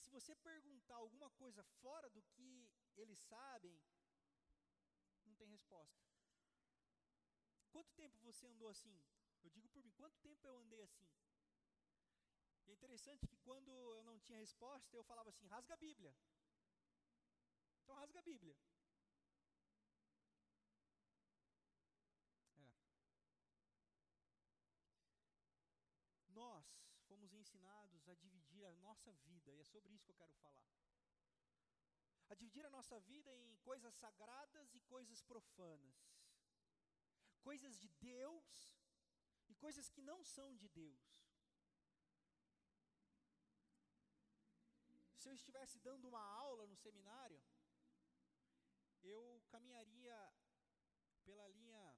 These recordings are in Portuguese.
se você perguntar alguma coisa fora do que eles sabem, não tem resposta. Quanto tempo você andou assim? Eu digo por mim, quanto tempo eu andei assim? E é interessante que quando eu não tinha resposta, eu falava assim: rasga a Bíblia. Então rasga a Bíblia. É. Nós fomos ensinados a dividir a nossa vida, e é sobre isso que eu quero falar. A dividir a nossa vida em coisas sagradas e coisas profanas. Coisas de Deus e coisas que não são de Deus. Se eu estivesse dando uma aula no seminário, eu caminharia pela linha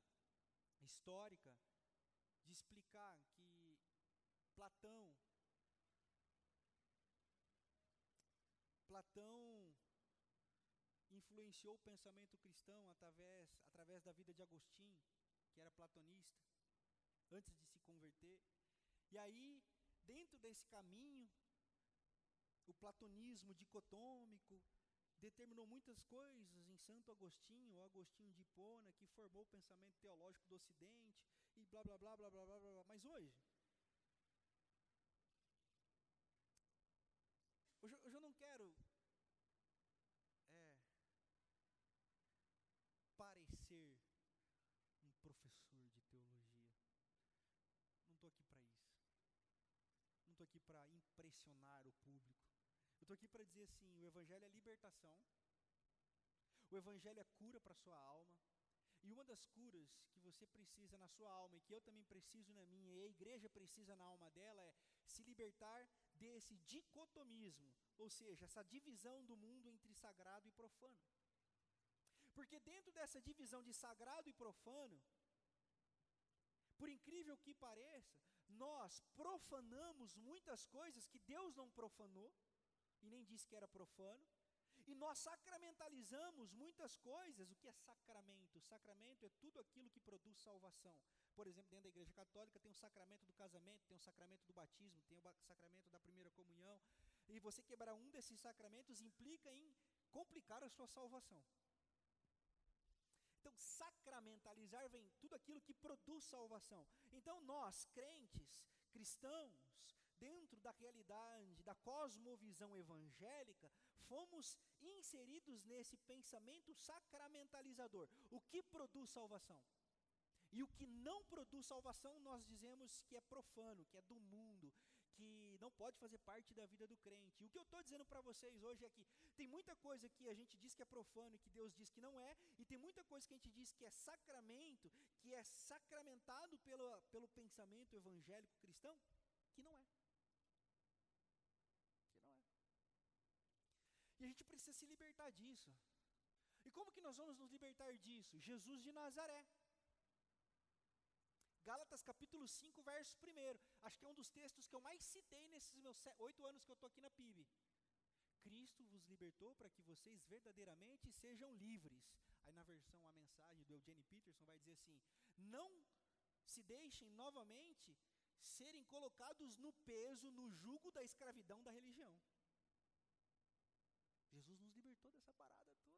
histórica de explicar que Platão Platão influenciou o pensamento cristão através, através da vida de Agostinho, que era platonista, antes de se converter. E aí, dentro desse caminho, o platonismo dicotômico determinou muitas coisas em Santo Agostinho, ou Agostinho de Hipona, que formou o pensamento teológico do Ocidente, e blá blá blá blá blá blá blá. Mas hoje, hoje eu não quero é, parecer um professor de teologia. Não estou aqui para isso. Não estou aqui para impressionar o público. Eu estou aqui para dizer assim: o Evangelho é libertação, o Evangelho é cura para a sua alma, e uma das curas que você precisa na sua alma e que eu também preciso na minha, e a igreja precisa na alma dela, é se libertar desse dicotomismo, ou seja, essa divisão do mundo entre sagrado e profano. Porque dentro dessa divisão de sagrado e profano, por incrível que pareça, nós profanamos muitas coisas que Deus não profanou, e nem disse que era profano. E nós sacramentalizamos muitas coisas. O que é sacramento? Sacramento é tudo aquilo que produz salvação. Por exemplo, dentro da igreja católica tem o sacramento do casamento, tem o sacramento do batismo, tem o sacramento da primeira comunhão. E você quebrar um desses sacramentos implica em complicar a sua salvação. Sacramentalizar vem tudo aquilo que produz salvação. Então, nós, crentes, cristãos, dentro da realidade, da cosmovisão evangélica, fomos inseridos nesse pensamento sacramentalizador. O que produz salvação? E o que não produz salvação, nós dizemos que é profano, que é do mundo, não pode fazer parte da vida do crente. E o que eu estou dizendo para vocês hoje é que tem muita coisa que a gente diz que é profano e que Deus diz que não é, e tem muita coisa que a gente diz que é sacramento, que é sacramentado pelo, pelo pensamento evangélico cristão, que não é. Que não é. E a gente precisa se libertar disso. E como que nós vamos nos libertar disso? Jesus de Nazaré. Gálatas capítulo 5, verso 1. Acho que é um dos textos que eu mais citei nesses meus oito anos que eu estou aqui na PIB. Cristo vos libertou para que vocês verdadeiramente sejam livres. Aí na versão a mensagem do Eugene Peterson vai dizer assim: não se deixem novamente serem colocados no peso, no jugo da escravidão da religião. Jesus nos libertou dessa parada toda.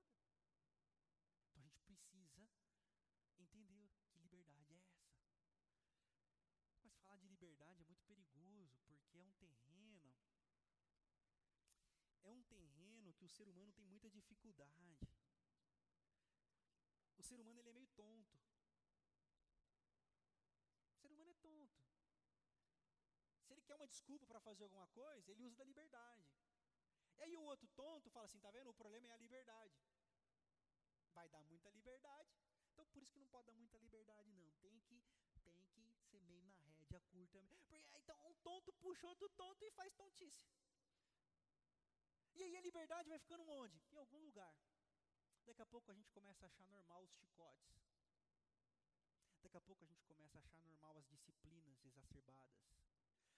Então a gente precisa entender que liberdade é essa. Mas falar de liberdade é muito perigoso, porque é um terreno. É um terreno que o ser humano tem muita dificuldade. O ser humano ele é meio tonto. O ser humano é tonto. Se ele quer uma desculpa para fazer alguma coisa, ele usa da liberdade. E aí o outro tonto fala assim, tá vendo? O problema é a liberdade. Vai dar muita liberdade. Então por isso que não pode dar muita liberdade não. Tem que curta. Porque, então, um tonto puxa outro tonto e faz tontice. E aí a liberdade vai ficando onde? Em algum lugar. Daqui a pouco a gente começa a achar normal os chicotes. Daqui a pouco a gente começa a achar normal as disciplinas exacerbadas.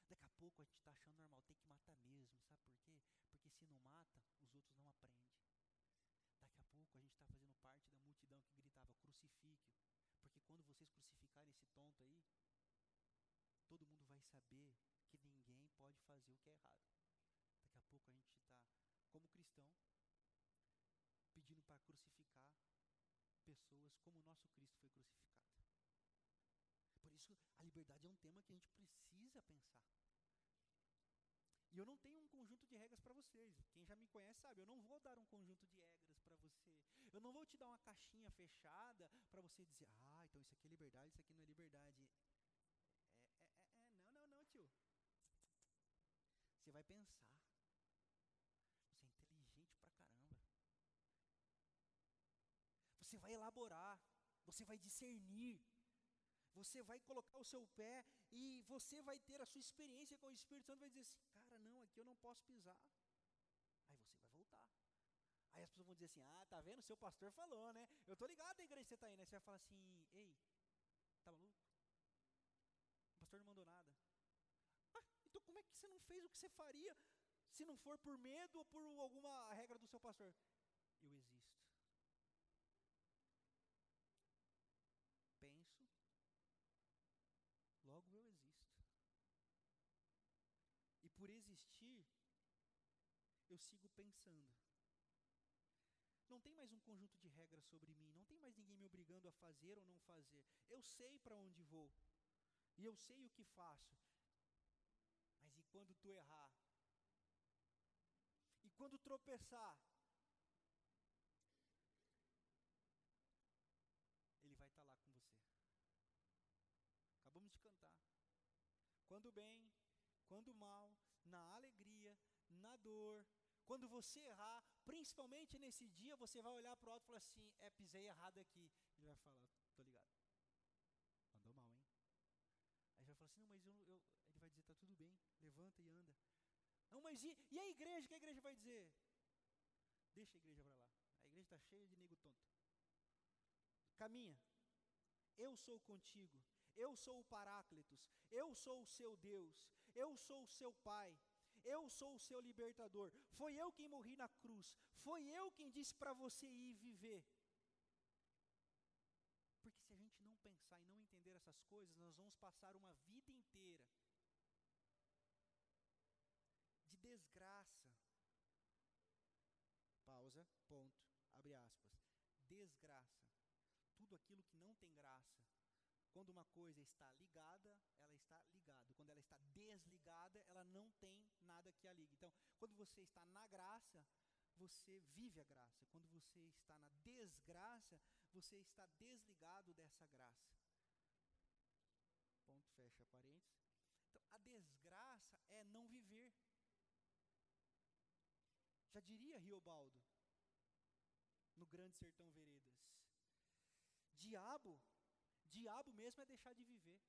Daqui a pouco a gente está achando normal, tem que matar mesmo, sabe por quê? Porque se não mata, os outros não aprendem. Daqui a pouco a gente está fazendo parte da multidão que gritava crucifique porque quando vocês crucificarem esse tonto aí, que ninguém pode fazer o que é errado. Daqui a pouco a gente está, como cristão, pedindo para crucificar pessoas como o nosso Cristo foi crucificado. Por isso, a liberdade é um tema que a gente precisa pensar. E eu não tenho um conjunto de regras para vocês. Quem já me conhece sabe, eu não vou dar um conjunto de regras para você. Eu não vou te dar uma caixinha fechada para você dizer, ah, então isso aqui é liberdade, isso aqui não é liberdade. Pensar. Você é inteligente pra caramba. Você vai elaborar. Você vai discernir. Você vai colocar o seu pé e você vai ter a sua experiência com o Espírito Santo. Vai dizer assim: Cara, não, aqui eu não posso pisar. Aí você vai voltar. Aí as pessoas vão dizer assim: Ah, tá vendo? Seu pastor falou, né? Eu tô ligado à igreja você está aí, né? Você vai falar assim: Ei, tá maluco? O pastor não mandou nada. Ah, então como é que você não fez o que você faria se não for por medo ou por alguma regra do seu pastor? Eu existo. Penso, logo eu existo. E por existir, eu sigo pensando. Não tem mais um conjunto de regras sobre mim, não tem mais ninguém me obrigando a fazer ou não fazer. Eu sei para onde vou. E eu sei o que faço. Quando tu errar? E quando tropeçar? Ele vai estar tá lá com você. Acabamos de cantar. Quando bem, quando mal, na alegria, na dor, quando você errar, principalmente nesse dia, você vai olhar para o alto e falar assim: é, pisei errado aqui. Ele vai falar: tô ligado. Andou mal, hein? Aí vai falar assim: não, mas eu, eu, ele vai dizer: tá tudo bem, levanta e anda. Não, mas e, e a igreja? O que a igreja vai dizer? Deixa a igreja para lá. A igreja está cheia de nego tonto. Caminha. Eu sou contigo. Eu sou o Paráclitos, eu sou o seu Deus, eu sou o seu Pai, eu sou o seu libertador. Foi eu quem morri na cruz, foi eu quem disse para você ir viver. Porque se a gente não pensar e não entender essas coisas, nós vamos passar uma vida inteira de desgraça. Pausa, ponto, abre aspas. Desgraça. Tudo aquilo que não tem graça quando uma coisa está ligada, ela está ligada. Quando ela está desligada, ela não tem nada que a ligue. Então, quando você está na graça, você vive a graça. Quando você está na desgraça, você está desligado dessa graça. Ponto, fecha parênteses. Então, a desgraça é não viver. Já diria Riobaldo, no Grande Sertão Veredas. Diabo Diabo mesmo é deixar de viver.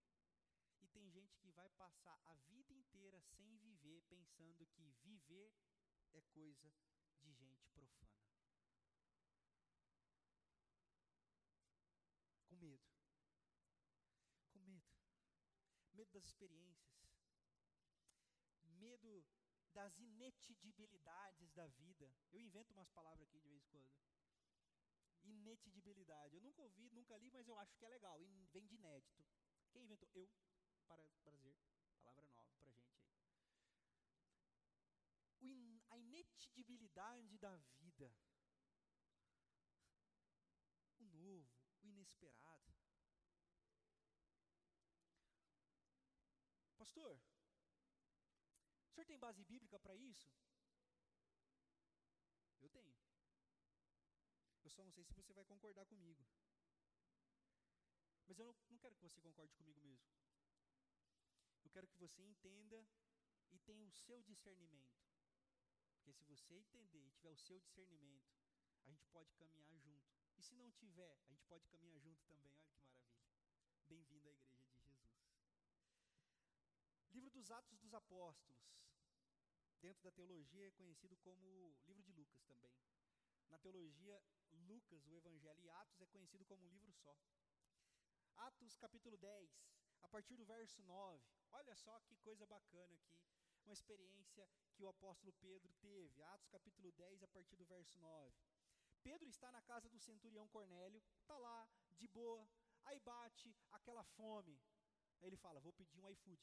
E tem gente que vai passar a vida inteira sem viver, pensando que viver é coisa de gente profana. Com medo. Com medo. Medo das experiências. Medo das inetidibilidades da vida. Eu invento umas palavras aqui de vez em quando inetidibilidade. Eu nunca ouvi, nunca li, mas eu acho que é legal. E vem de inédito. Quem inventou? Eu. Para prazer. Palavra nova para gente aí. In, a inetidibilidade da vida. O novo, o inesperado. Pastor, o senhor tem base bíblica para isso? Eu tenho. Eu só não sei se você vai concordar comigo. Mas eu não, não quero que você concorde comigo mesmo. Eu quero que você entenda e tenha o seu discernimento. Porque se você entender e tiver o seu discernimento, a gente pode caminhar junto. E se não tiver, a gente pode caminhar junto também. Olha que maravilha. Bem-vindo à igreja de Jesus. Livro dos Atos dos Apóstolos. Dentro da teologia é conhecido como livro de Lucas também. Na teologia Lucas, o Evangelho e Atos é conhecido como um livro só. Atos capítulo 10, a partir do verso 9. Olha só que coisa bacana aqui, uma experiência que o apóstolo Pedro teve. Atos capítulo 10, a partir do verso 9. Pedro está na casa do centurião Cornélio, está lá, de boa, aí bate aquela fome. Aí ele fala: Vou pedir um iFood.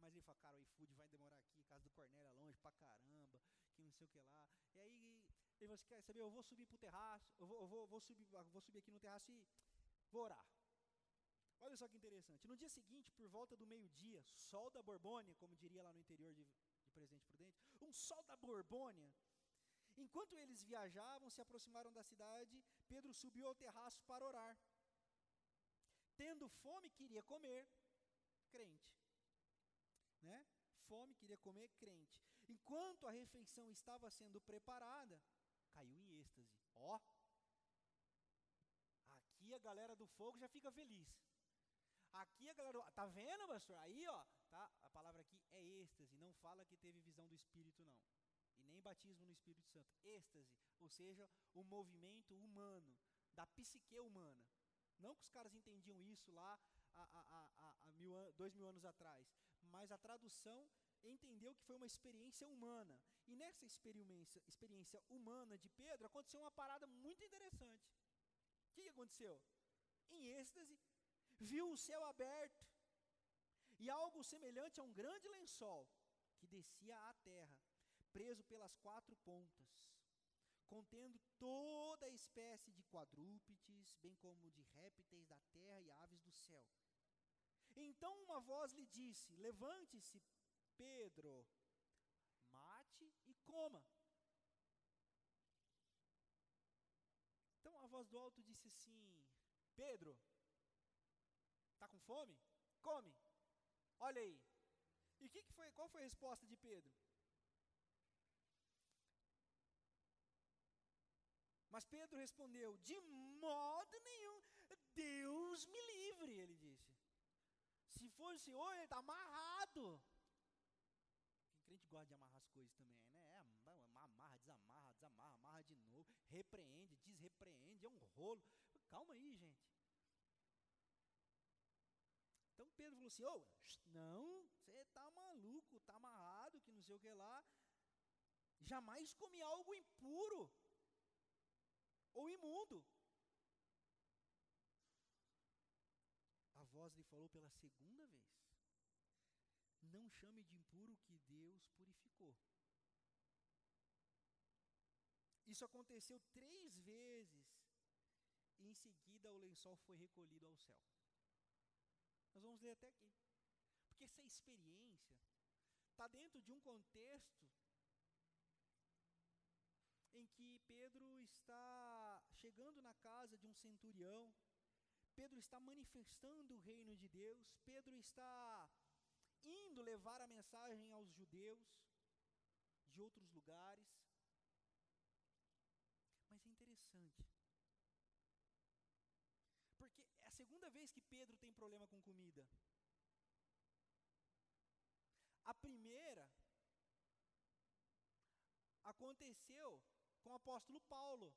Mas ele fala: Cara, o iFood vai demorar aqui, casa do Cornélio é longe pra caramba, que não sei o que lá. E aí Ele falou assim, quer saber, eu vou subir para o terraço, eu, vou, eu vou, vou, subir, vou subir aqui no terraço e vou orar. Olha só que interessante. No dia seguinte, por volta do meio-dia, sol da Borbônia, como diria lá no interior de, de Presidente Prudente, um sol da Borbônia. Enquanto eles viajavam, se aproximaram da cidade, Pedro subiu ao terraço para orar. Tendo fome, queria comer, crente. Né? Fome, queria comer, crente. Enquanto a refeição estava sendo preparada, caiu em êxtase. Ó, aqui a galera do fogo já fica feliz. Aqui a galera, tá vendo, pastor? Aí, ó, tá? A palavra aqui é êxtase, não fala que teve visão do Espírito, não. E nem batismo no Espírito Santo. Êxtase, ou seja, o movimento humano, da psique humana. Não que os caras entendiam isso lá há, há, há, há mil, dois mil anos atrás, mas a tradução entendeu que foi uma experiência humana. E nessa experiência, experiência humana de Pedro, aconteceu uma parada muito interessante. O que, aconteceu? Em êxtase, viu o céu aberto e algo semelhante a um grande lençol que descia à terra, preso pelas quatro pontas, contendo toda espécie de quadrúpedes, bem como de répteis da terra e aves do céu. Então uma voz lhe disse: Levante-se, Pedro, mate e coma. Então a voz do alto disse assim: Pedro, Está com fome? Come. Olha aí. E que que foi, qual foi a resposta de Pedro? Mas Pedro respondeu: De modo nenhum, Deus me livre, ele disse. Se fosse hoje, ele está amarrado. Gosta de amarrar as coisas também, né? É, amarra, desamarra, desamarra, amarra de novo, repreende, desrepreende, é um rolo. Calma aí, gente. Então Pedro falou assim: oh, não, você está maluco, está amarrado, que não sei o que lá. Jamais comi algo impuro ou imundo. A voz lhe falou pela segunda vez: Não chame de impuro o que Deus Isso aconteceu três vezes, e em seguida o lençol foi recolhido ao céu. Nós vamos ler até aqui. Porque essa experiência está dentro de um contexto em que Pedro está chegando na casa de um centurião, Pedro está manifestando o reino de Deus, Pedro está indo levar a mensagem aos judeus de outros lugares. Mas é interessante, porque é a segunda vez que Pedro tem problema com comida. A primeira aconteceu com o apóstolo Paulo,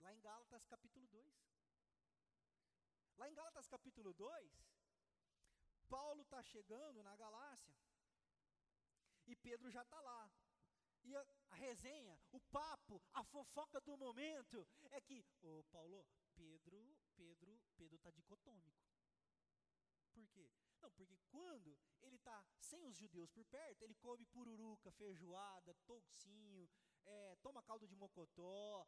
lá em Gálatas capítulo 2. Lá em Gálatas capítulo 2, Paulo está chegando na Galácia, e Pedro já está lá. E a, a, resenha, o papo, a fofoca do momento é que, ô Paulo, Pedro, Pedro, Pedro está dicotômico. Por quê? Não, porque quando ele está sem os judeus por perto, ele come pururuca, feijoada, toucinho, é, toma caldo de mocotó,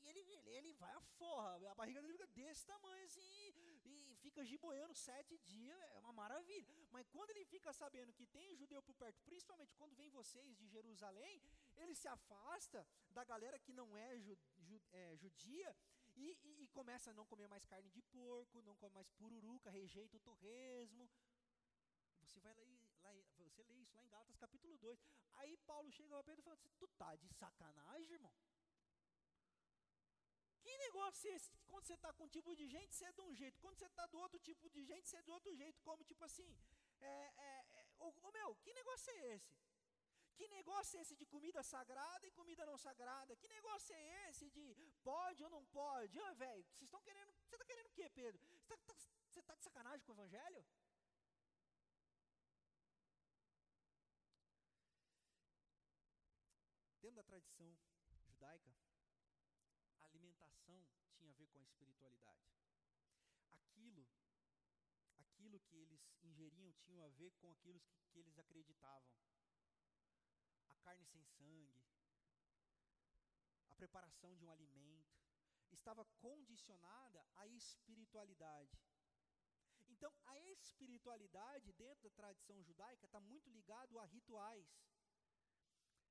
e ele, ele, ele vai a forra, a barriga dele fica desse tamanho assim, e fica giboiando sete dias, é uma maravilha. Mas quando ele fica sabendo que tem judeu por perto, principalmente quando vem vocês de Jerusalém, ele se afasta da galera que não é, ju, ju, é judia, e, e, e, começa a não comer mais carne de porco, não come mais pururuca, rejeita o torresmo. Você vai lá, lá, você lê isso lá em Gálatas capítulo 2. Aí Paulo chega para Pedro e fala assim, tu tá de sacanagem, irmão? Que negócio é esse? Quando você está com um tipo de gente, você é de um jeito. Quando você está do outro tipo de gente, você é de outro jeito. Como tipo assim, é, é, é, ô meu, que negócio é esse? Que negócio é esse de comida sagrada e comida não sagrada? Que negócio é esse de pode ou não pode? Ô, velho, vocês estão querendo. Você está querendo o quê, Pedro? Você está tá, tá de sacanagem com o evangelho? Dentro da tradição judaica, a alimentação tinha a ver com a espiritualidade. Aquilo, aquilo que eles ingeriam tinha a ver com aquilo que, que eles acreditavam carne sem sangue, preparação de um alimento, estava condicionada à espiritualidade. Então, a espiritualidade dentro da tradição judaica está muito ligado a rituais,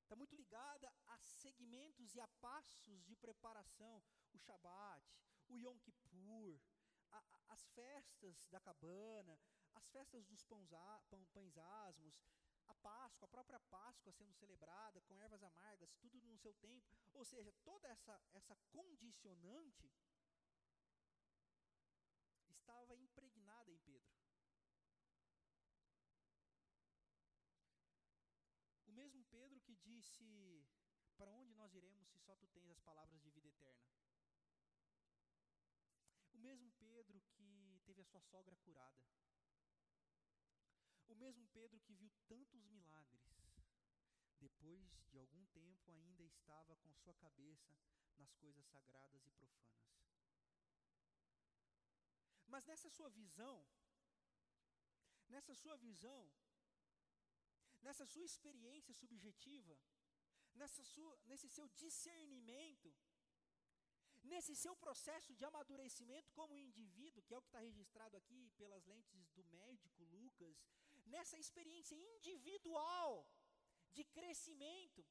está muito ligada a segmentos e a passos de preparação, o Shabat, o Yom Kippur, a, a, as festas da cabana, as festas dos pães asmos, a Páscoa, a própria Páscoa sendo celebrada com ervas amargas, tudo no seu tempo. Ou seja, toda essa, essa condicionante estava impregnada em Pedro. O mesmo Pedro que disse: Para onde nós iremos se só tu tens as palavras de vida eterna? O mesmo Pedro que teve a sua sogra curada. Mesmo Pedro que viu tantos milagres, depois de algum tempo ainda estava com sua cabeça nas coisas sagradas e profanas. Mas nessa sua visão, nessa sua visão, nessa sua experiência subjetiva, nessa sua, nesse seu discernimento, nesse seu processo de amadurecimento como indivíduo, que é o que está registrado aqui pelas lentes do médico Lucas, nessa experiência individual de crescimento,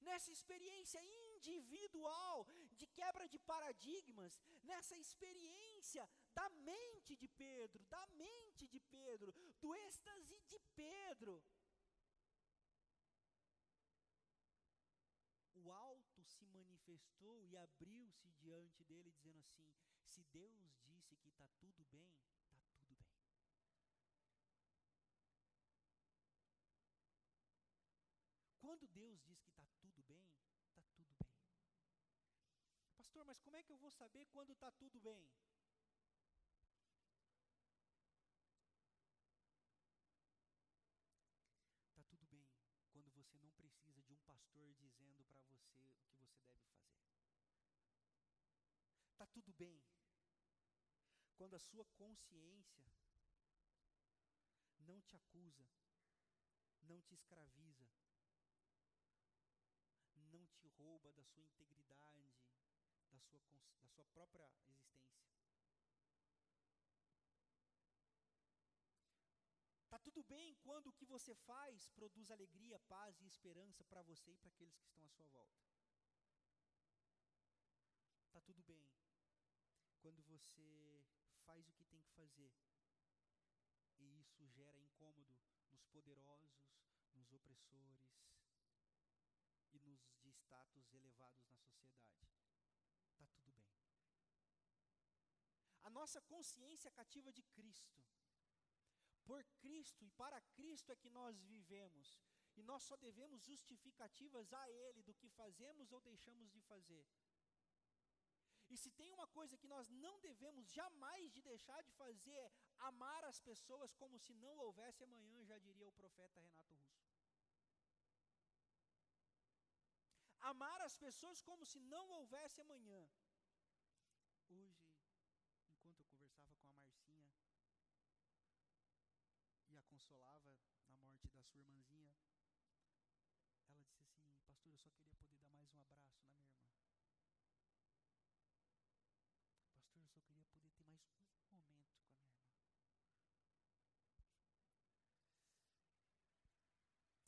nessa experiência individual de quebra de paradigmas, nessa experiência da mente de Pedro, da mente de Pedro, do êxtase de Pedro. o alto se manifestou e abriu-se diante dele, dizendo assim: Se Deus disse que está tudo bem, Quando Deus diz que está tudo bem, está tudo bem. Pastor, mas como é que eu vou saber quando está tudo bem? Está tudo bem quando você não precisa de um pastor dizendo para você o que você deve fazer. Está tudo bem quando a sua consciência não te acusa, não te escraviza, rouba da sua integridade, da sua, da sua própria existência. Está tudo bem quando o que você faz produz alegria, paz e esperança para você e para aqueles que estão à sua volta. Está tudo bem quando você faz o que tem que fazer e isso gera incômodo nos poderosos, nos opressores de status elevados na sociedade. Está tudo bem. A nossa consciência cativa de Cristo por Cristo e para Cristo é que nós vivemos. E nós só devemos justificativas a Ele do que fazemos ou deixamos de fazer. E se tem uma coisa que nós não devemos jamais de deixar de fazer é amar as pessoas como se não houvesse amanhã, já diria o profeta Renato Russo. Amar as pessoas como se não houvesse amanhã. Hoje, enquanto eu conversava com a Marcinha, e a consolava na morte da sua irmãzinha, ela disse assim: Pastor, eu só queria poder dar mais um abraço na minha irmã. Pastor, eu só queria poder ter mais um momento com a minha irmã.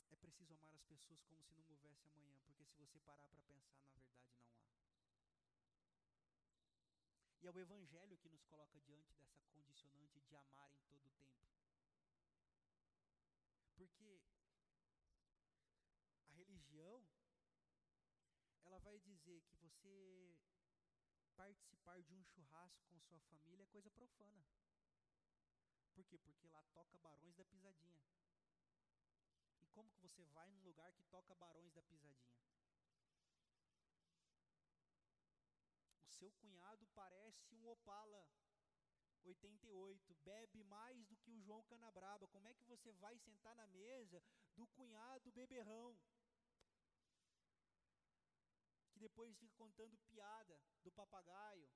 É preciso amar as pessoas como se não houvesse amanhã, porque se você parar para pensar, na verdade não há. E é o Evangelho que nos coloca diante dessa condicionante de amar em todo o tempo. Porque a religião, ela vai dizer que você participar de um churrasco com sua família é coisa profana. Por quê? Porque lá toca Barões da Pisadinha. Como que você vai num lugar que toca Barões da Pisadinha? O seu cunhado parece um Opala 88, bebe mais do que o João Canabraba. Como é que você vai sentar na mesa do cunhado beberrão? Que depois fica contando piada do papagaio.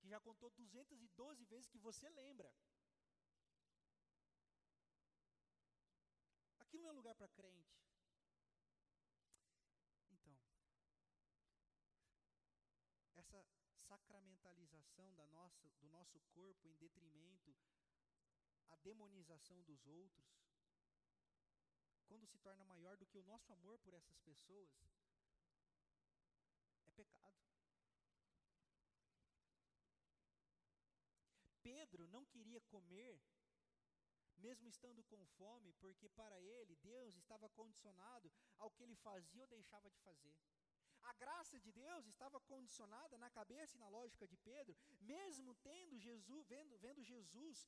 Que já contou 212 vezes que você lembra. Aquilo não é lugar para crente. Então, essa sacramentalização da nossa, do nosso corpo em detrimento à demonização dos outros, quando se torna maior do que o nosso amor por essas pessoas, é pecado. Pedro não queria comer mesmo estando com fome, porque para ele Deus estava condicionado ao que ele fazia ou deixava de fazer. A graça de Deus estava condicionada na cabeça e na lógica de Pedro, mesmo tendo Jesus, vendo, vendo Jesus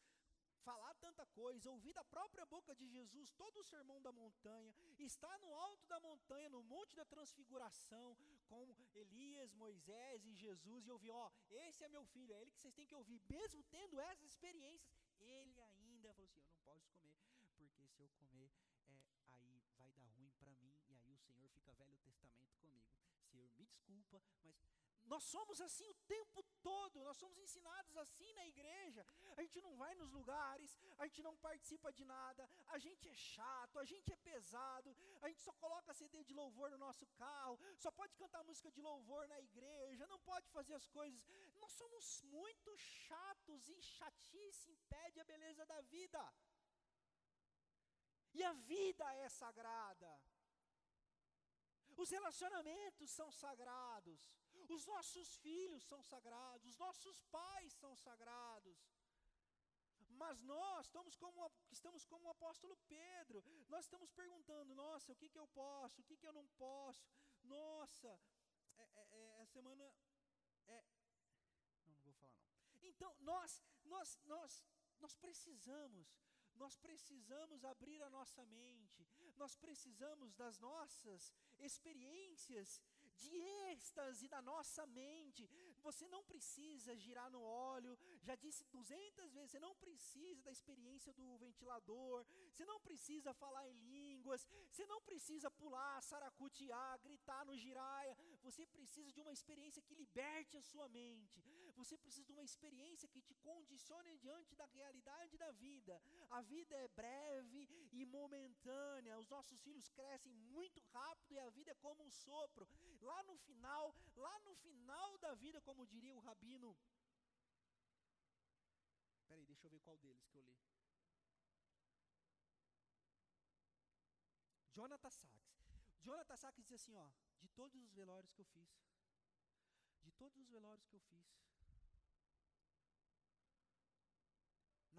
falar tanta coisa, ouvir da própria boca de Jesus todo o sermão da montanha, estar no alto da montanha, no monte da transfiguração, com Elias, Moisés e Jesus, e ouvir: Ó, esse é meu filho, é ele que vocês têm que ouvir, mesmo tendo essas experiências, ele ainda falou assim: Eu não posso comer, porque se eu comer, é, aí vai dar ruim para mim, e aí o Senhor fica velho testamento comigo. Senhor, me desculpa, mas nós somos assim o tempo todo, nós somos ensinados assim na igreja. A gente não vai nos lugares, a gente não participa de nada, a gente é chato, a gente é pesado, a gente só coloca CD de louvor no nosso carro, só pode cantar música de louvor na igreja, não pode fazer as coisas. Nós somos muito chatos e chatice impede a beleza da vida. E a vida é sagrada. Os relacionamentos são sagrados. Os nossos filhos são sagrados. Os nossos pais são sagrados. Mas nós estamos como, estamos como o apóstolo Pedro. Nós estamos perguntando: nossa, o que, que eu posso? O que, que eu não posso? Nossa, é, é, é, semana. É, não, não vou falar não. Então, nós, nós, nós, nós precisamos nós precisamos abrir a nossa mente, nós precisamos das nossas experiências de êxtase na nossa mente. Você não precisa girar no óleo, já disse 200 vezes, você não precisa da experiência do ventilador, você não precisa falar em línguas, você não precisa pular, saracutear, gritar no giraia, você precisa de uma experiência que liberte a sua mente, você precisa de uma experiência que te condicione diante da realidade da vida. A vida é breve e momentânea, os nossos filhos crescem muito rápido e a vida é como um sopro lá no final, lá no final da vida, como diria o rabino. Peraí, deixa eu ver qual deles que eu li. Jonathan Sachs. Jonathan Sachs diz assim, ó, de todos os velórios que eu fiz, de todos os velórios que eu fiz,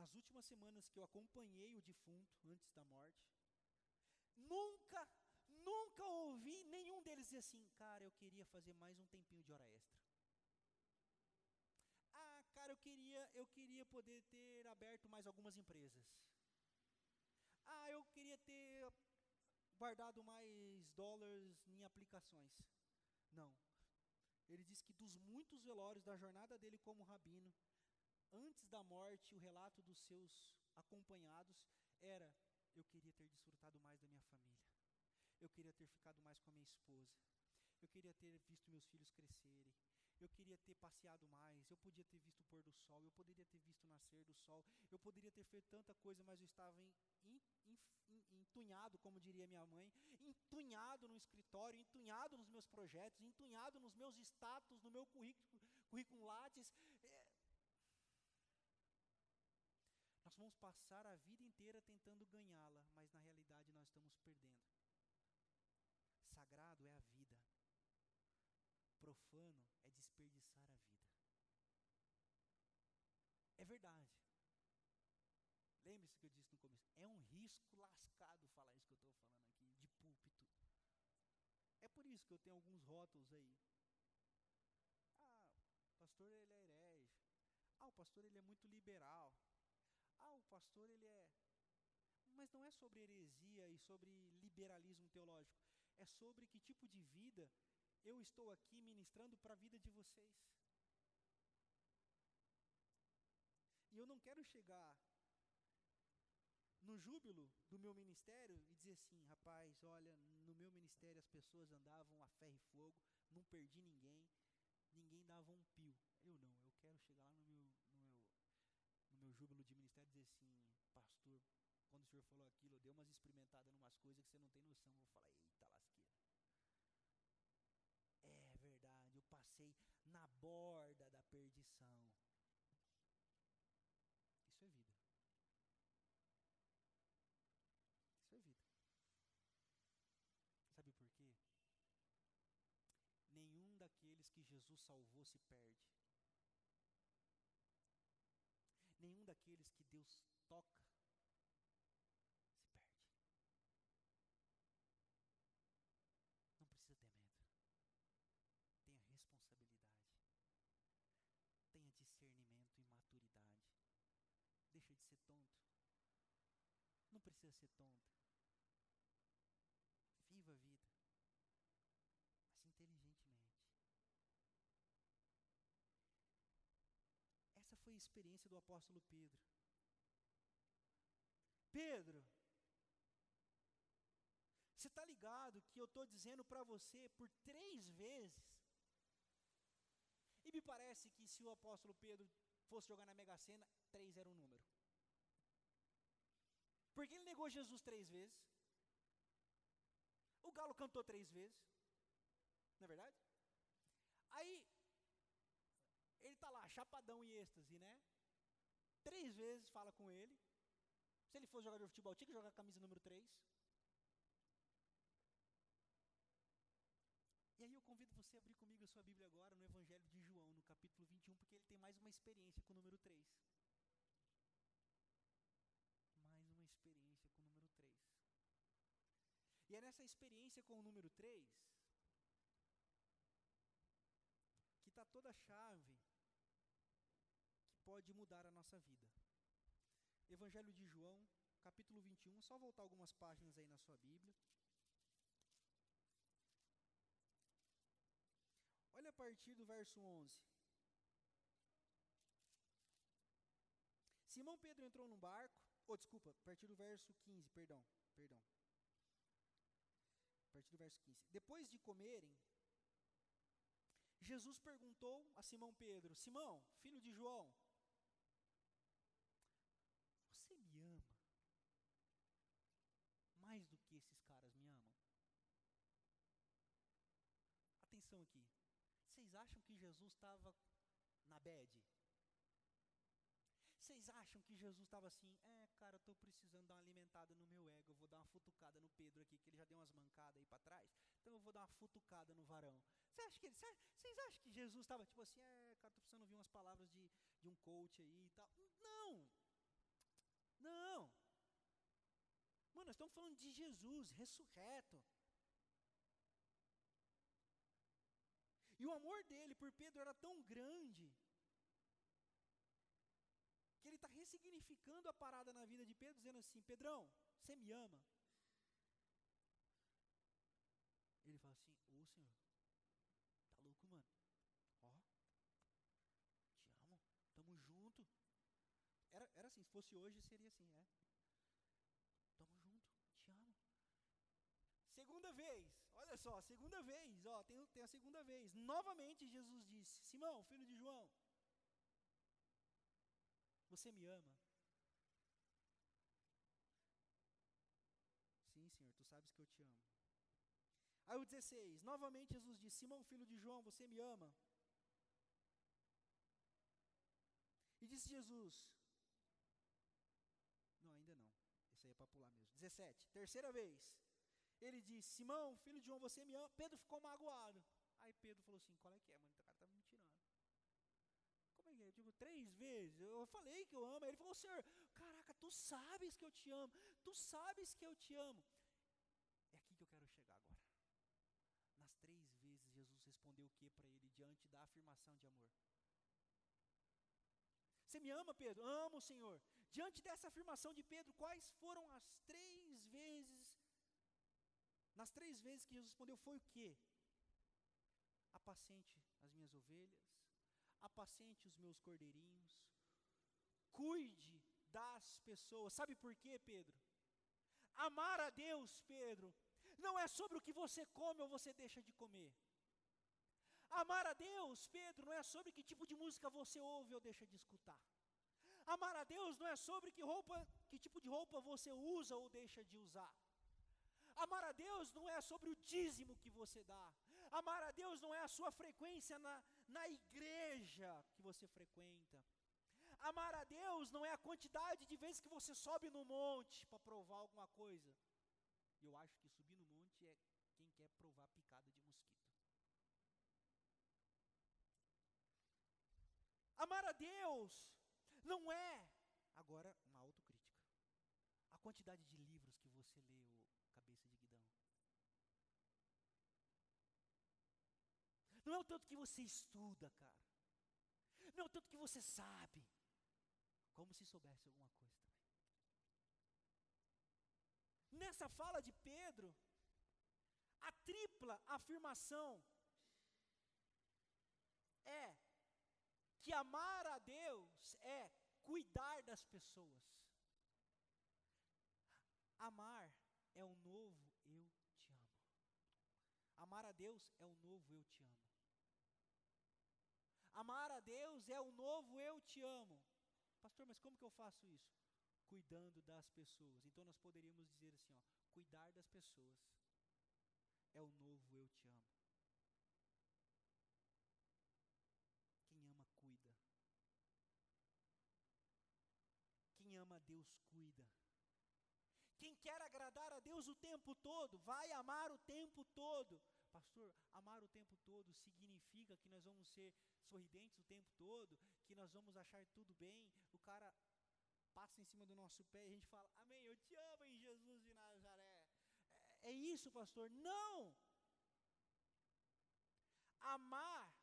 nas últimas semanas que eu acompanhei o defunto antes da morte, nunca Nunca ouvi nenhum deles dizer assim, cara, eu queria fazer mais um tempinho de hora extra. Ah, cara, eu queria, eu queria poder ter aberto mais algumas empresas. Ah, eu queria ter guardado mais dólares em aplicações. Não. Ele diz que dos muitos velórios da jornada dele como rabino, da morte, o relato dos seus acompanhados era: eu queria ter desfrutado mais da minha família. Eu queria ter ficado mais com a minha esposa. Eu queria ter visto meus filhos crescerem. Eu queria ter passeado mais. Eu podia ter visto o pôr do sol. Eu poderia ter visto o nascer do sol. Eu poderia ter feito tanta coisa, mas eu estava em, entunhado, como diria minha mãe, entunhado no escritório, entunhado nos meus projetos, entunhado nos meus status, no meu currículo, currículo Lattes. É, nós vamos passar a vida inteira tentando ganhá-la, mas na realidade nós estamos perdendo. Sagrado é a vida. Profano é desperdiçar a vida. É verdade. Lembre-se que eu disse no começo. É um risco lascado falar isso que eu estou falando aqui, de púlpito. É por isso que eu tenho alguns rótulos aí. Ah, o pastor ele é herege. Ah, o pastor ele é muito liberal. Pastor ele é. Mas não é sobre heresia e sobre liberalismo teológico é sobre que tipo de vida eu estou aqui ministrando para a vida de vocês. E eu não quero chegar no júbilo do meu ministério e dizer assim, rapaz, olha, no meu ministério as pessoas andavam a ferro e fogo, não perdi ninguém, ninguém dava um pio. Eu não, eu quero chegar lá no meu, no meu, no meu júbilo de ministério assim, pastor, quando o senhor falou aquilo, eu dei umas experimentadas em umas coisas que você não tem noção. Vou falar, eita lasqueira. É verdade, eu passei na borda da perdição. Isso é vida. Isso é vida. Sabe por quê? Nenhum daqueles que Jesus salvou se perde. Nenhum daqueles que Deus toca se perde. Não precisa ter medo. Tenha responsabilidade. Tenha discernimento e maturidade. Deixa de ser tonto. Não precisa ser tonta. Viva a vida. Mas inteligentemente. Essa foi a experiência do apóstolo Pedro. Pedro, você está ligado que eu estou dizendo para você por três vezes? E me parece que se o apóstolo Pedro fosse jogar na Mega Sena, três era um número. Porque ele negou Jesus três vezes. O galo cantou três vezes. Não é verdade? Aí, ele está lá, chapadão e êxtase, né? Três vezes fala com ele. Se ele fosse jogador de futebol, tinha que jogar a camisa número 3. E aí eu convido você a abrir comigo a sua Bíblia agora no Evangelho de João, no capítulo 21, porque ele tem mais uma experiência com o número 3. Mais uma experiência com o número 3. E é nessa experiência com o número 3 que está toda a chave que pode mudar a nossa vida. Evangelho de João, capítulo 21, só voltar algumas páginas aí na sua Bíblia. Olha a partir do verso 11. Simão Pedro entrou num barco, ou oh, desculpa, a partir do verso 15, perdão, perdão. A partir do verso 15. Depois de comerem, Jesus perguntou a Simão Pedro: Simão, filho de João, você me ama mais do que esses caras me amam? Atenção aqui. Acham que Jesus estava na bed? Vocês acham que Jesus estava assim, é, cara, estou precisando dar uma alimentada no meu ego, eu vou dar uma futucada no Pedro aqui, que ele já deu umas mancadas aí para trás, então eu vou dar uma futucada no varão. Vocês acham que, acham que Jesus estava tipo assim, é, cara, estou precisando ouvir umas palavras de, de um coach aí e tal? Não! Não. Mano, nós estamos falando de Jesus ressurreto. Amor dele por Pedro era tão grande que ele está ressignificando a parada na vida de Pedro, dizendo assim: Pedrão, você me ama? Ele fala assim: Ô Senhor, tá louco, mano? Ó, te amo, tamo junto. Era, era assim, se fosse hoje seria assim, é. Tamo junto, te amo. Segunda vez, olha só, segunda vez, ó, tem, tem a segunda vez. Novamente Jesus disse: Simão, filho de João, você me ama? Sim, Senhor, tu sabes que eu te amo. Aí o 16, novamente Jesus disse: Simão, filho de João, você me ama? E disse Jesus: não, ainda não. Esse aí é para pular mesmo. 17. Terceira vez. Ele disse: Simão, filho de João, você me ama? Pedro ficou magoado. Aí Pedro falou assim: Qual é que é, mano? O cara tá me tirando. Como é que é? Tipo, três vezes. Eu falei que eu amo. Aí ele falou: Senhor, caraca, tu sabes que eu te amo. Tu sabes que eu te amo. É aqui que eu quero chegar agora. Nas três vezes, Jesus respondeu o que para ele diante da afirmação de amor? Você me ama, Pedro? Amo, Senhor. Diante dessa afirmação de Pedro, quais foram as três vezes? Nas três vezes que Jesus respondeu, foi o quê? Apacente as minhas ovelhas, apacente os meus cordeirinhos, cuide das pessoas. Sabe por quê, Pedro? Amar a Deus, Pedro, não é sobre o que você come ou você deixa de comer. Amar a Deus, Pedro, não é sobre que tipo de música você ouve ou deixa de escutar. Amar a Deus não é sobre que roupa, que tipo de roupa você usa ou deixa de usar. Amar a Deus não é sobre o dízimo que você dá. Amar a Deus não é a sua frequência na, na igreja que você frequenta. Amar a Deus não é a quantidade de vezes que você sobe no monte para provar alguma coisa. E eu acho que subir no monte é quem quer provar picada de mosquito. Amar a Deus não é, agora, uma autocrítica. A quantidade de livros que você leu, cabeça de guidão. Não é o tanto que você estuda, cara. Não é o tanto que você sabe. Como se soubesse alguma coisa também. Nessa fala de Pedro, a tripla afirmação é que amar a Deus é cuidar das pessoas. Amar é o novo eu te amo. Amar a Deus é o novo eu te amo. Amar a Deus é o novo eu te amo. Pastor, mas como que eu faço isso? Cuidando das pessoas. Então nós poderíamos dizer assim, ó, cuidar das pessoas é o novo eu te amo. Quem ama cuida. Quem ama Deus cuida. Quem quer agradar a Deus o tempo todo, vai amar o tempo todo. Pastor, amar o tempo todo significa que nós vamos ser sorridentes o tempo todo, que nós vamos achar tudo bem. O cara passa em cima do nosso pé e a gente fala: Amém, eu te amo em Jesus de Nazaré. É, é isso, pastor? Não! Amar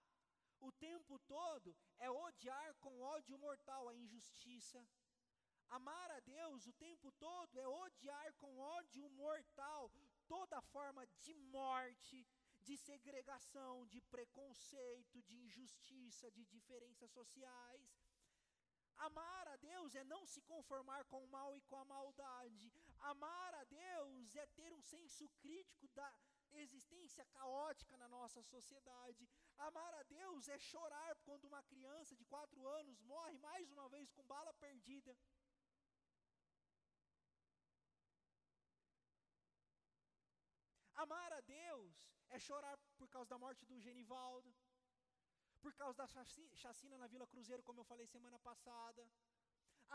o tempo todo é odiar com ódio mortal a injustiça, Amar a Deus o tempo todo é odiar com ódio mortal toda forma de morte, de segregação, de preconceito, de injustiça, de diferenças sociais. Amar a Deus é não se conformar com o mal e com a maldade. Amar a Deus é ter um senso crítico da existência caótica na nossa sociedade. Amar a Deus é chorar quando uma criança de quatro anos morre mais uma vez com bala perdida. Amar a Deus é chorar por causa da morte do Genivaldo, por causa da chacina na Vila Cruzeiro, como eu falei semana passada.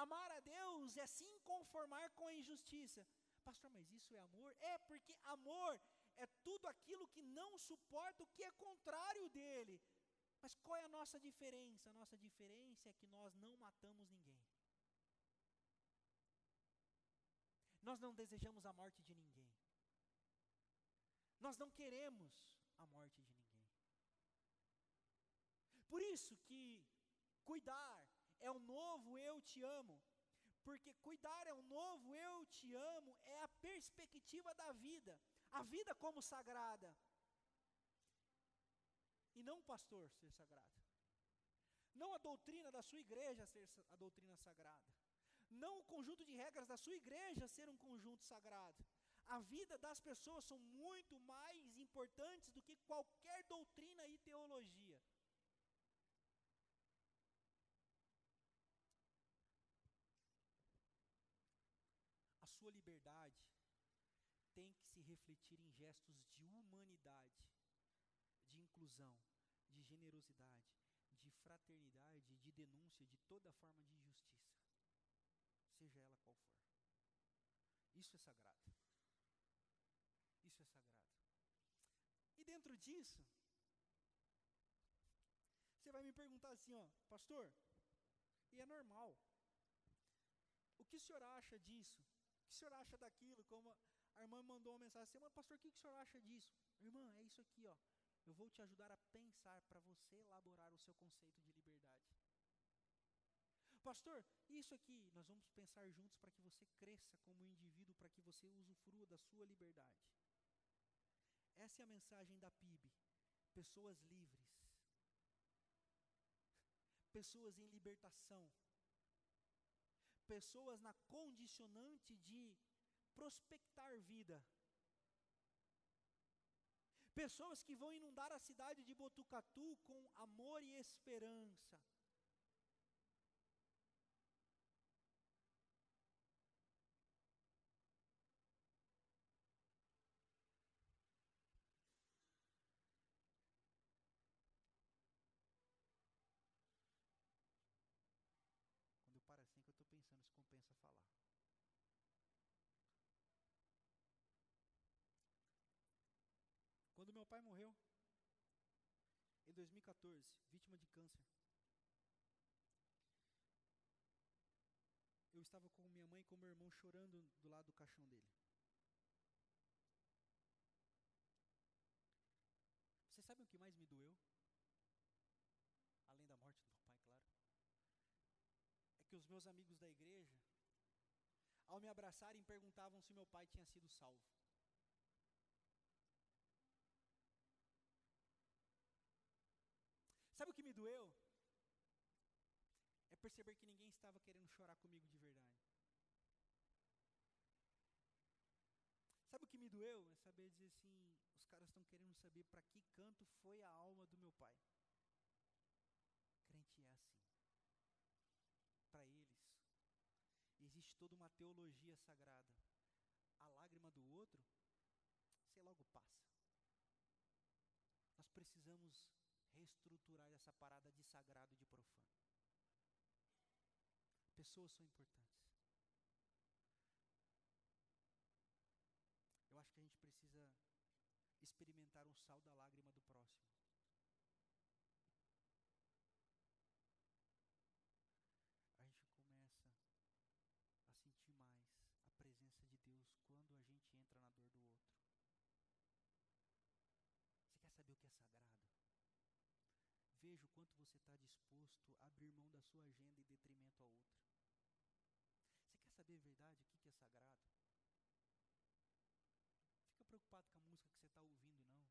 Amar a Deus é se conformar com a injustiça. Pastor, mas isso é amor? É, porque amor é tudo aquilo que não suporta o que é contrário dele. Mas qual é a nossa diferença? A nossa diferença é que nós não matamos ninguém. Nós não desejamos a morte de ninguém. Nós não queremos a morte de ninguém. Por isso que cuidar é o novo eu te amo. Porque cuidar é o novo eu te amo é a perspectiva da vida, a vida como sagrada. E não o pastor ser sagrado. Não a doutrina da sua igreja ser a doutrina sagrada. Não o conjunto de regras da sua igreja ser um conjunto sagrado a vida das pessoas são muito mais importantes do que qualquer doutrina e teologia. A sua liberdade tem que se refletir em gestos de humanidade, de inclusão, de generosidade, de fraternidade, de denúncia de toda forma de injustiça, seja ela qual for. Isso é sagrado. Isso é sagrado. E dentro disso, você vai me perguntar assim, ó, pastor, e é normal. O que o senhor acha disso? O que o senhor acha daquilo? Como a irmã mandou uma mensagem assim, mas pastor, o que o senhor acha disso? Irmã, é isso aqui, ó. Eu vou te ajudar a pensar para você elaborar o seu conceito de liberdade. Pastor, isso aqui, nós vamos pensar juntos para que você cresça como indivíduo, para que você usufrua da sua liberdade. Essa é a mensagem da PIB. Pessoas livres. Pessoas em libertação. Pessoas na condicionante de prospectar vida. Pessoas que vão inundar a cidade de Botucatu com amor e esperança. Pai morreu em 2014, vítima de câncer. Eu estava com minha mãe e com meu irmão chorando do lado do caixão dele. Vocês sabem o que mais me doeu? Além da morte do meu pai, claro. É que os meus amigos da igreja, ao me abraçarem, perguntavam se meu pai tinha sido salvo. Sabe o que me doeu? É perceber que ninguém estava querendo chorar comigo de verdade. Sabe o que me doeu? É saber dizer assim: os caras estão querendo saber para que canto foi a alma do meu pai. Crente é assim. Para eles, existe toda uma teologia sagrada. A lágrima do outro, sei logo passa. Nós precisamos reestruturar essa parada de sagrado e de profano. Pessoas são importantes. Eu acho que a gente precisa experimentar um sal da lágrima do próximo. A gente começa a sentir mais a presença de Deus quando a gente entra na dor do outro. Você quer saber o que é sagrado? Veja o quanto você está disposto a abrir mão da sua agenda em detrimento a outra. Você quer saber a verdade, o que é sagrado? Fica preocupado com a música que você está ouvindo, não.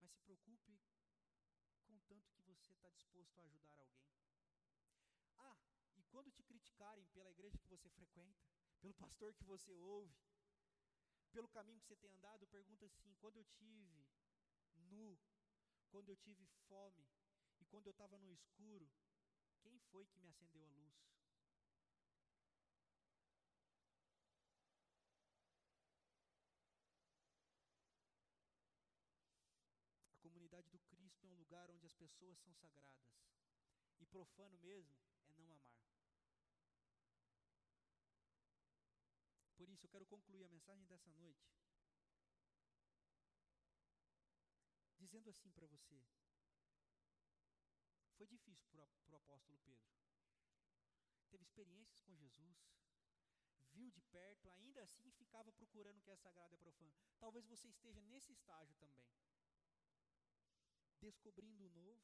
Mas se preocupe com tanto que você está disposto a ajudar alguém. Ah, e quando te criticarem pela igreja que você frequenta, pelo pastor que você ouve, pelo caminho que você tem andado, pergunta assim: quando eu tive nu quando eu tive fome e quando eu estava no escuro, quem foi que me acendeu a luz? A comunidade do Cristo é um lugar onde as pessoas são sagradas. E profano mesmo é não amar. Por isso eu quero concluir a mensagem dessa noite dizendo assim para você: foi difícil para o apóstolo Pedro. Teve experiências com Jesus, viu de perto, ainda assim ficava procurando o que é sagrado e profano. Talvez você esteja nesse estágio também. Descobrindo o novo,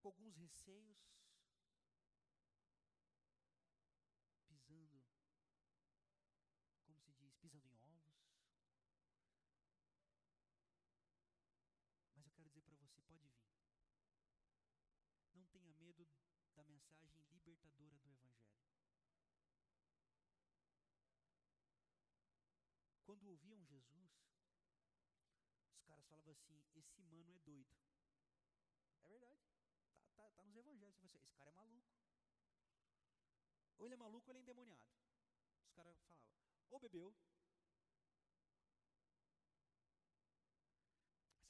com alguns receios, pisando, como se diz, pisando em ovos. Mas eu quero dizer para você: pode vir. Não tenha medo da mensagem libertadora do Evangelho. Quando ouviam Jesus, falavam assim: esse mano é doido. É verdade. Tá, tá, tá nos evangelhos. Você assim, esse cara é maluco. Ou ele é maluco ou ele é endemoniado. Os caras falavam: ou bebeu,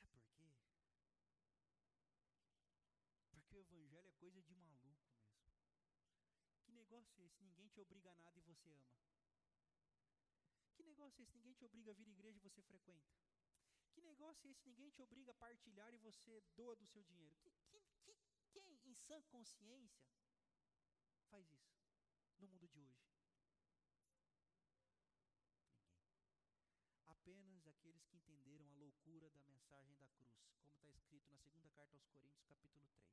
Sabe por quê? Porque o evangelho é coisa de maluco mesmo. Que negócio é esse? Ninguém te obriga a nada e você ama. Que negócio é esse? Ninguém te obriga a vir à igreja e você frequenta. Que negócio é esse? Ninguém te obriga a partilhar e você doa do seu dinheiro. Que, que, que, quem, em sã consciência, faz isso no mundo de hoje? apenas aqueles que entenderam a loucura da mensagem da cruz, como está escrito na segunda carta aos Coríntios, capítulo 3.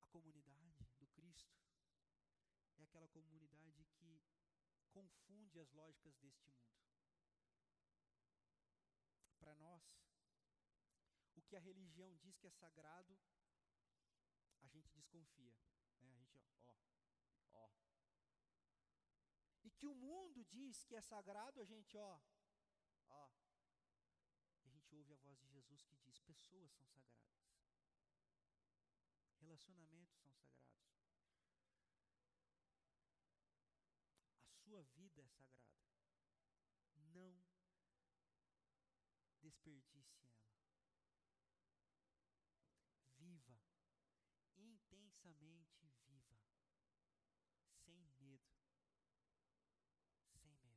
A comunidade do Cristo é aquela comunidade que confunde as lógicas deste mundo. Para nós, o que a religião diz que é sagrado, a gente desconfia. Né? A gente, ó, ó, e que o mundo diz que é sagrado, a gente, ó, ó, a gente ouve a voz de Jesus que diz: pessoas são sagradas, relacionamentos são sagrados, a sua vida é sagrada, não desperdice ela, viva, intensamente viva, sem medo sem medo.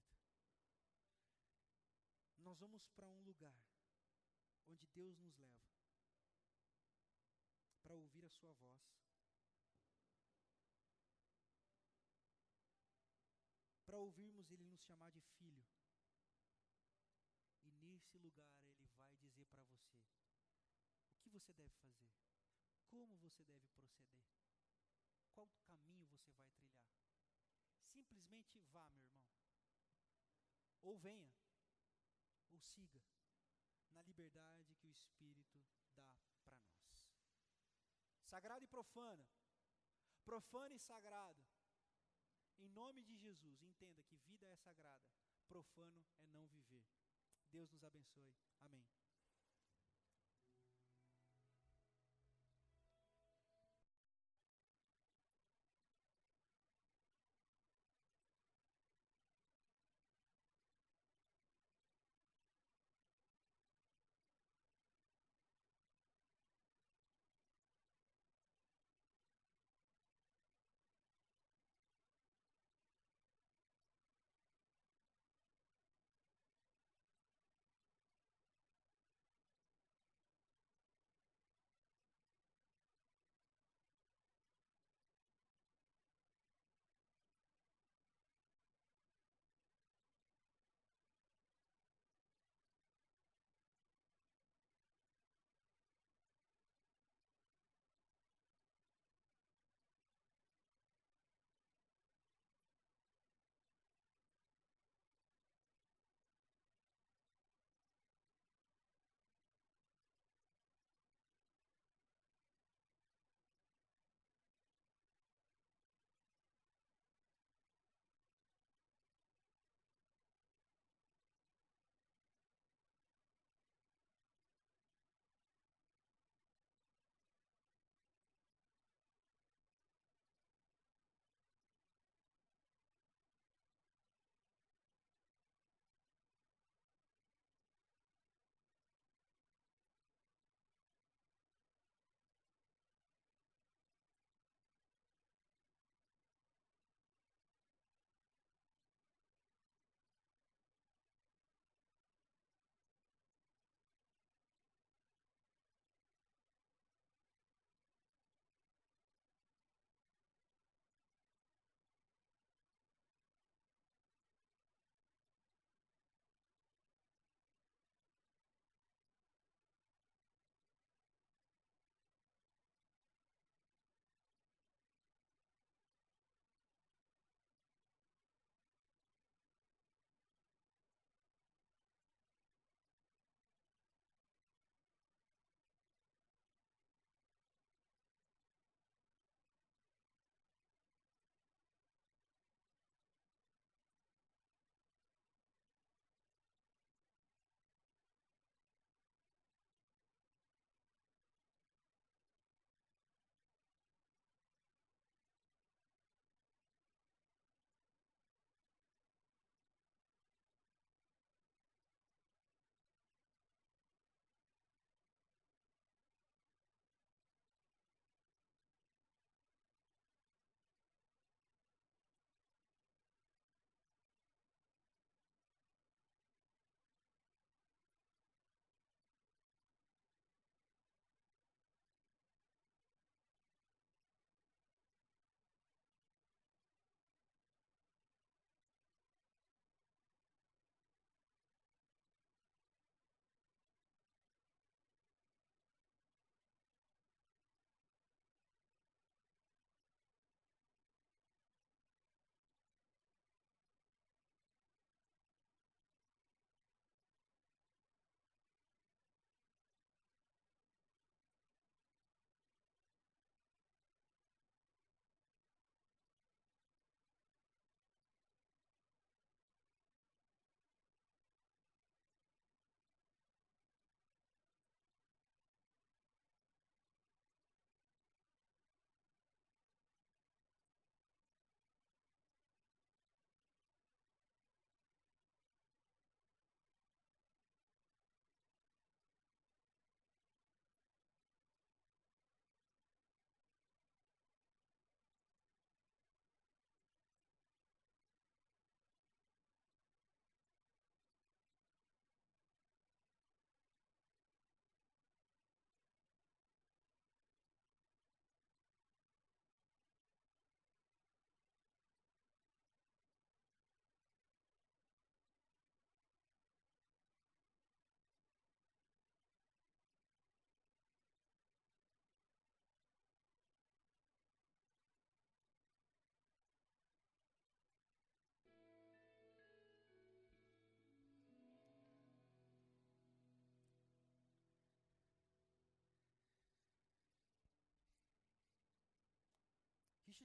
nós vamos para um lugar onde Deus nos leva para ouvir a Sua voz. Para ouvirmos Ele nos chamar de filho. E nesse lugar Ele vai dizer para você o que você deve fazer, como você deve proceder, qual caminho você vai trilhar. Simplesmente vá, meu irmão. Ou venha, ou siga, na liberdade que o Espírito dá para nós. Sagrado e profana, profano e sagrado. Em nome de Jesus, entenda que vida é sagrada, profano é não viver. Deus nos abençoe. Amém.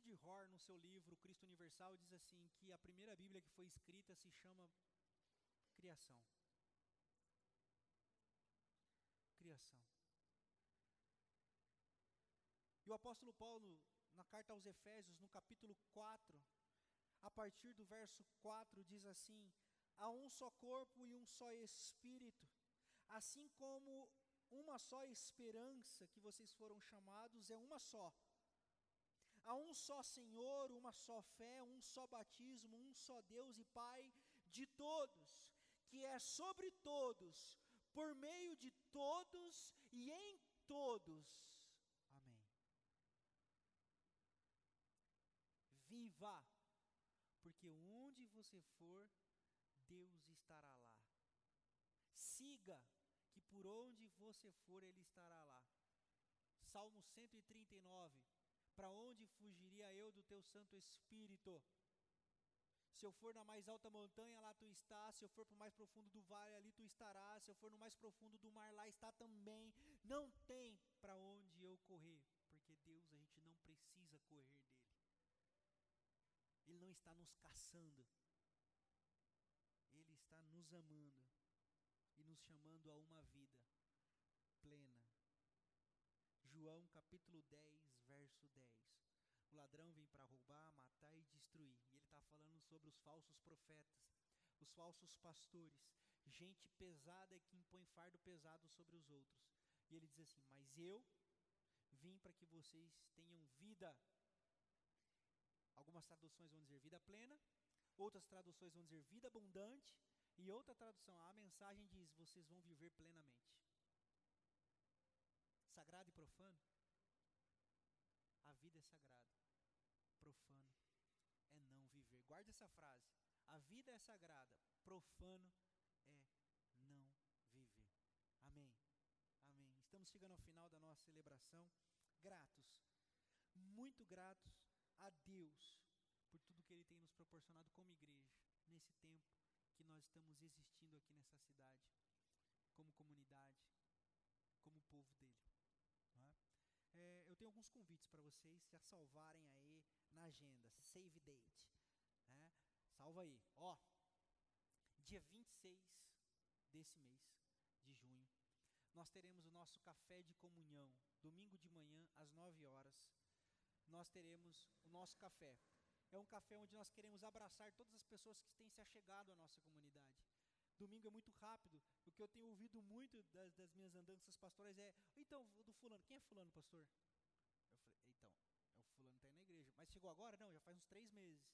Richard Rohr, no seu livro Cristo Universal, diz assim que a primeira Bíblia que foi escrita se chama criação. Criação. E o apóstolo Paulo, na carta aos Efésios, no capítulo 4, a partir do verso 4, diz assim: Há um só corpo e um só espírito, assim como uma só esperança que vocês foram chamados é uma só. Há um só Senhor, uma só fé, um só batismo, um só Deus e Pai de todos, que é sobre todos, por meio de todos e em todos. Amém. Viva, porque onde você for, Deus estará lá. Siga, que por onde você for, Ele estará lá. Salmo 139: Para onde fugiria eu do teu Santo Espírito? Se eu for na mais alta montanha, lá tu estás. Se eu for para o mais profundo do vale, ali tu estarás. Se eu for no mais profundo do mar, lá está também. Não tem para onde eu correr, porque Deus a gente não precisa correr dele. Ele não está nos caçando. Ele está nos amando e nos chamando a uma vida plena. João capítulo 10, verso 10. O ladrão vem para roubar, matar e destruir. E ele está falando sobre os falsos profetas, os falsos pastores, gente pesada que impõe fardo pesado sobre os outros. E ele diz assim: Mas eu vim para que vocês tenham vida. Algumas traduções vão dizer vida plena, outras traduções vão dizer vida abundante, e outra tradução, a mensagem diz: vocês vão viver plenamente. Sagrado e profano? A vida é sagrada. Profano é não viver. Guarde essa frase. A vida é sagrada. Profano é não viver. Amém. Amém. Estamos chegando ao final da nossa celebração. Gratos, muito gratos a Deus por tudo que Ele tem nos proporcionado como igreja nesse tempo que nós estamos existindo aqui nessa cidade, como comunidade, como povo dele. É? É, eu tenho alguns convites para vocês já salvarem aí na agenda. Save date. Né? Salva aí. Ó, dia 26 desse mês de junho, nós teremos o nosso café de comunhão. Domingo de manhã, às 9 horas, nós teremos o nosso café é um café onde nós queremos abraçar todas as pessoas que têm se achegado à nossa comunidade. Domingo é muito rápido. O que eu tenho ouvido muito das, das minhas andanças pastorais é: então, do fulano, quem é fulano, pastor? Eu falei: então, é o fulano que está aí na igreja. Mas chegou agora? Não, já faz uns três meses.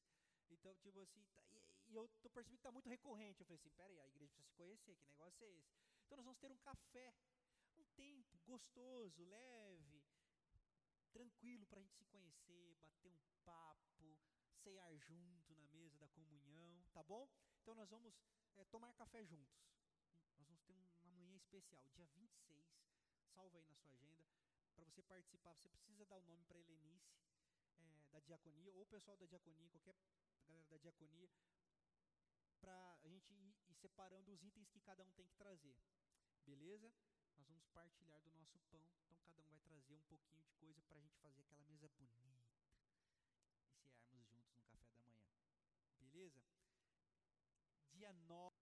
Então, tipo assim, tá, e, e, eu tô percebendo que está muito recorrente. Eu falei assim: peraí, a igreja precisa se conhecer, que negócio é esse? Então, nós vamos ter um café, um tempo gostoso, leve, tranquilo para a gente se conhecer, bater um papo, cear junto na mesa da comunhão, tá bom? Então nós vamos é, tomar café juntos. Nós vamos ter uma manhã especial, dia 26. Salva aí na sua agenda. Para você participar, você precisa dar o nome para Helenice, da diaconia, ou o pessoal da diaconia, qualquer galera da diaconia, para a gente ir, ir separando os itens que cada um tem que trazer. Beleza? Nós vamos partilhar do nosso pão. Então cada um vai trazer um pouquinho de coisa para a gente fazer aquela mesa bonita e cearmos juntos no café da manhã. Beleza? Dia 9